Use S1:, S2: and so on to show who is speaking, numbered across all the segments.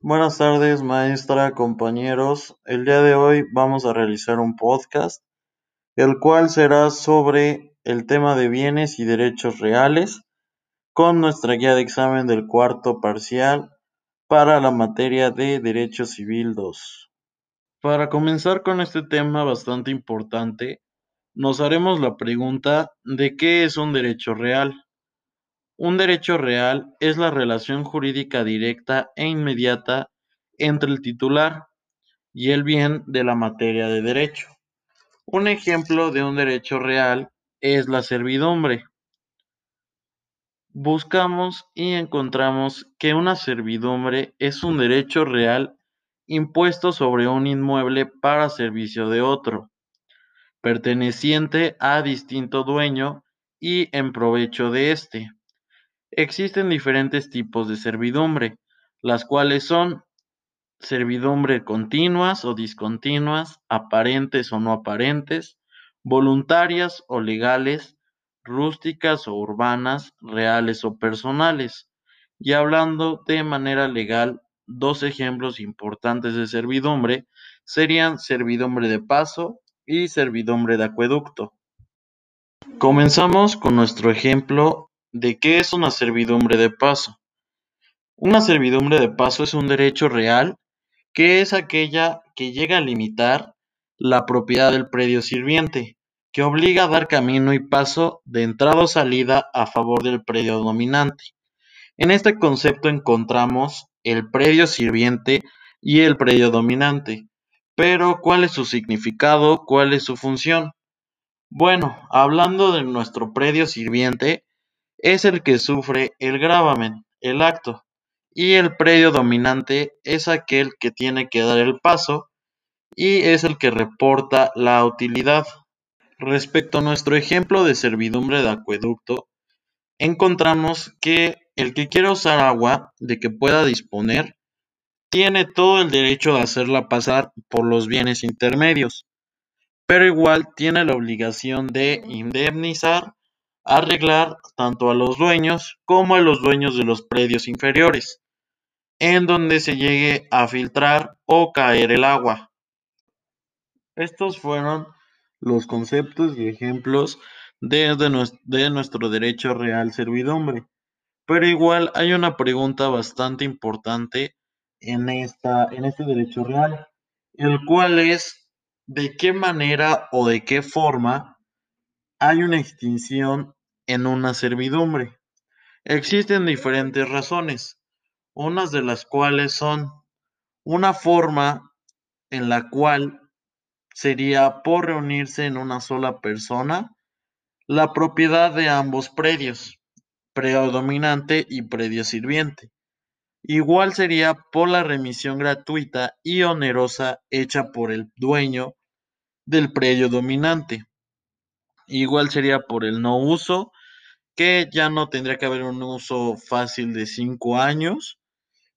S1: Buenas tardes, maestra, compañeros. El día de hoy vamos a realizar un podcast, el cual será sobre el tema de bienes y derechos reales, con nuestra guía de examen del cuarto parcial para la materia de Derecho Civil 2. Para comenzar con este tema bastante importante, nos haremos la pregunta de qué es un derecho real. Un derecho real es la relación jurídica directa e inmediata entre el titular y el bien de la materia de derecho. Un ejemplo de un derecho real es la servidumbre. Buscamos y encontramos que una servidumbre es un derecho real impuesto sobre un inmueble para servicio de otro, perteneciente a distinto dueño y en provecho de éste. Existen diferentes tipos de servidumbre, las cuales son servidumbre continuas o discontinuas, aparentes o no aparentes, voluntarias o legales, rústicas o urbanas, reales o personales. Y hablando de manera legal, dos ejemplos importantes de servidumbre serían servidumbre de paso y servidumbre de acueducto. Comenzamos con nuestro ejemplo de qué es una servidumbre de paso. Una servidumbre de paso es un derecho real que es aquella que llega a limitar la propiedad del predio sirviente, que obliga a dar camino y paso de entrada o salida a favor del predio dominante. En este concepto encontramos el predio sirviente y el predio dominante. Pero, ¿cuál es su significado? ¿Cuál es su función? Bueno, hablando de nuestro predio sirviente, es el que sufre el gravamen, el acto, y el predio dominante es aquel que tiene que dar el paso y es el que reporta la utilidad. Respecto a nuestro ejemplo de servidumbre de acueducto, encontramos que el que quiere usar agua de que pueda disponer tiene todo el derecho de hacerla pasar por los bienes intermedios, pero igual tiene la obligación de indemnizar arreglar tanto a los dueños como a los dueños de los predios inferiores, en donde se llegue a filtrar o caer el agua. Estos fueron los conceptos y ejemplos de, de, nuestro derecho real servidumbre. Pero igual hay una pregunta bastante importante en, esta, en este derecho real, el cual es de qué manera o de qué forma hay una extinción en una servidumbre. Existen diferentes razones, unas de las cuales son una forma en la cual sería por reunirse en una sola persona la propiedad de ambos predios, predio dominante y predio sirviente. Igual sería por la remisión gratuita y onerosa hecha por el dueño del predio dominante. Igual sería por el no uso que ya no tendría que haber un uso fácil de cinco años.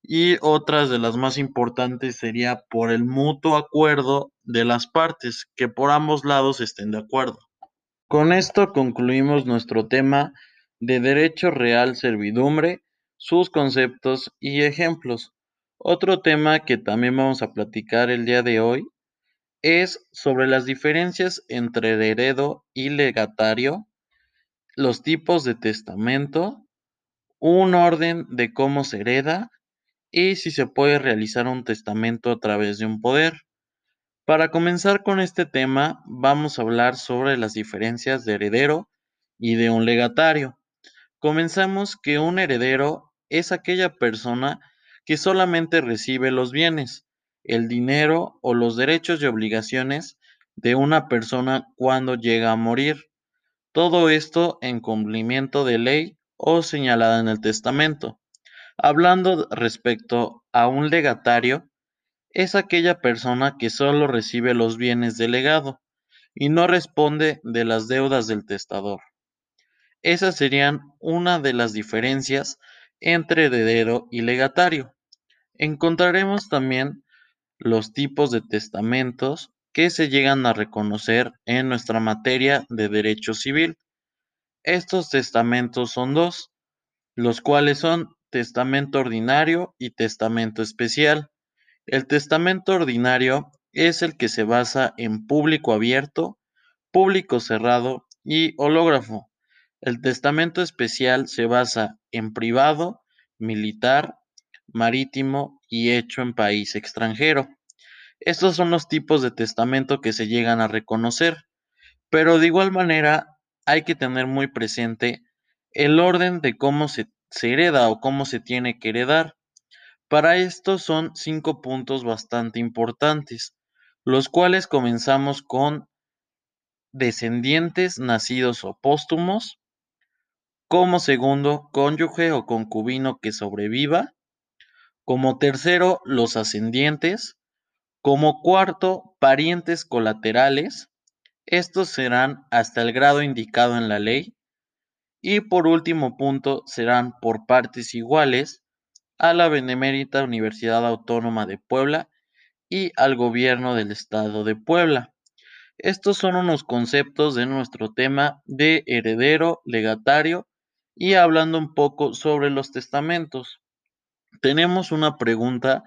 S1: Y otras de las más importantes sería por el mutuo acuerdo de las partes, que por ambos lados estén de acuerdo. Con esto concluimos nuestro tema de derecho real servidumbre, sus conceptos y ejemplos. Otro tema que también vamos a platicar el día de hoy es sobre las diferencias entre heredo y legatario los tipos de testamento, un orden de cómo se hereda y si se puede realizar un testamento a través de un poder. Para comenzar con este tema, vamos a hablar sobre las diferencias de heredero y de un legatario. Comenzamos que un heredero es aquella persona que solamente recibe los bienes, el dinero o los derechos y obligaciones de una persona cuando llega a morir. Todo esto en cumplimiento de ley o señalada en el testamento. Hablando respecto a un legatario, es aquella persona que solo recibe los bienes del legado y no responde de las deudas del testador. Esas serían una de las diferencias entre heredero y legatario. Encontraremos también los tipos de testamentos que se llegan a reconocer en nuestra materia de derecho civil. Estos testamentos son dos, los cuales son testamento ordinario y testamento especial. El testamento ordinario es el que se basa en público abierto, público cerrado y hológrafo. El testamento especial se basa en privado, militar, marítimo y hecho en país extranjero. Estos son los tipos de testamento que se llegan a reconocer, pero de igual manera hay que tener muy presente el orden de cómo se, hereda o cómo se tiene que heredar. Para esto son cinco puntos bastante importantes, los cuales comenzamos con descendientes nacidos o póstumos, como segundo, cónyuge o concubino que sobreviva, como tercero, los ascendientes, como cuarto, parientes colaterales, estos serán hasta el grado indicado en la ley, y por último punto serán por partes iguales a la Benemérita Universidad Autónoma de Puebla y al gobierno del estado de Puebla. Estos son unos conceptos de nuestro tema de heredero, legatario y hablando un poco sobre los testamentos. Tenemos una pregunta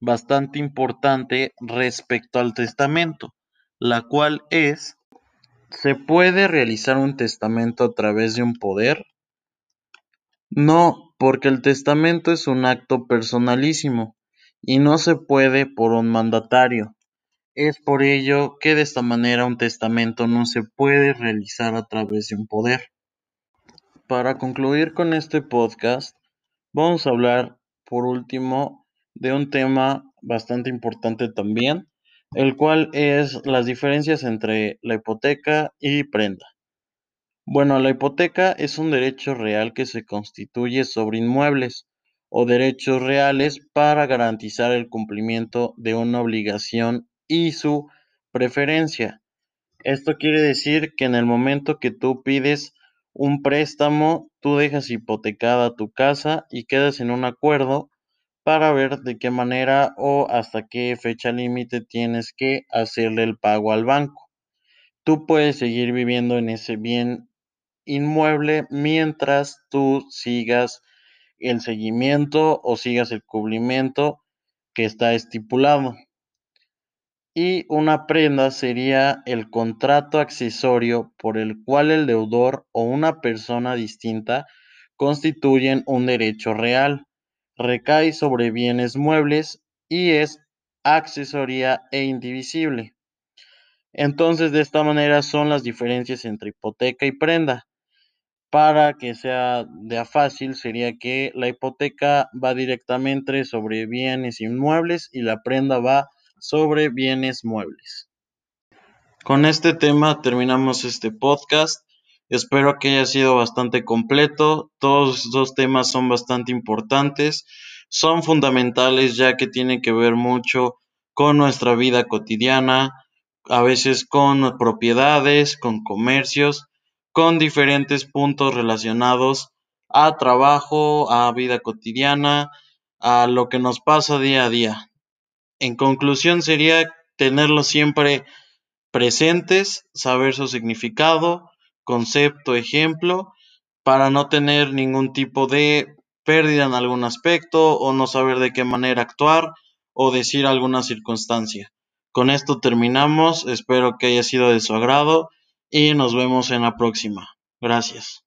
S1: bastante importante respecto al testamento, la cual es, ¿se puede realizar un testamento a través de un poder? No, porque el testamento es un acto personalísimo y no se puede por un mandatario. Es por ello que de esta manera un testamento no se puede realizar a través de un poder. Para concluir con este podcast, vamos a hablar por último de un tema bastante importante también, el cual es las diferencias entre la hipoteca y prenda. Bueno, la hipoteca es un derecho real que se constituye sobre inmuebles o derechos reales para garantizar el cumplimiento de una obligación y su preferencia. Esto quiere decir que en el momento que tú pides un préstamo, tú dejas hipotecada tu casa y quedas en un acuerdo para ver de qué manera o hasta qué fecha límite tienes que hacerle el pago al banco. Tú puedes seguir viviendo en ese bien inmueble mientras tú sigas el seguimiento o sigas el cubrimiento que está estipulado. Y una prenda sería el contrato accesorio por el cual el deudor o una persona distinta constituyen un derecho real, recae sobre bienes muebles y es accesoria e indivisible. Entonces, de esta manera son las diferencias entre hipoteca y prenda. Para que sea de fácil, sería que la hipoteca va directamente sobre bienes inmuebles y la prenda va sobre bienes muebles. Con este tema terminamos este podcast. Espero que haya sido bastante completo. Todos estos temas son bastante importantes. Son fundamentales ya que tienen que ver mucho con nuestra vida cotidiana, a veces con propiedades, con comercios con diferentes puntos relacionados a trabajo, a vida cotidiana, a lo que nos pasa día a día. En conclusión sería tenerlos siempre presentes, saber su significado, concepto, ejemplo, para no tener ningún tipo de pérdida en algún aspecto o no saber de qué manera actuar o decir alguna circunstancia. Con esto terminamos, espero que haya sido de su agrado y nos vemos en la próxima. Gracias.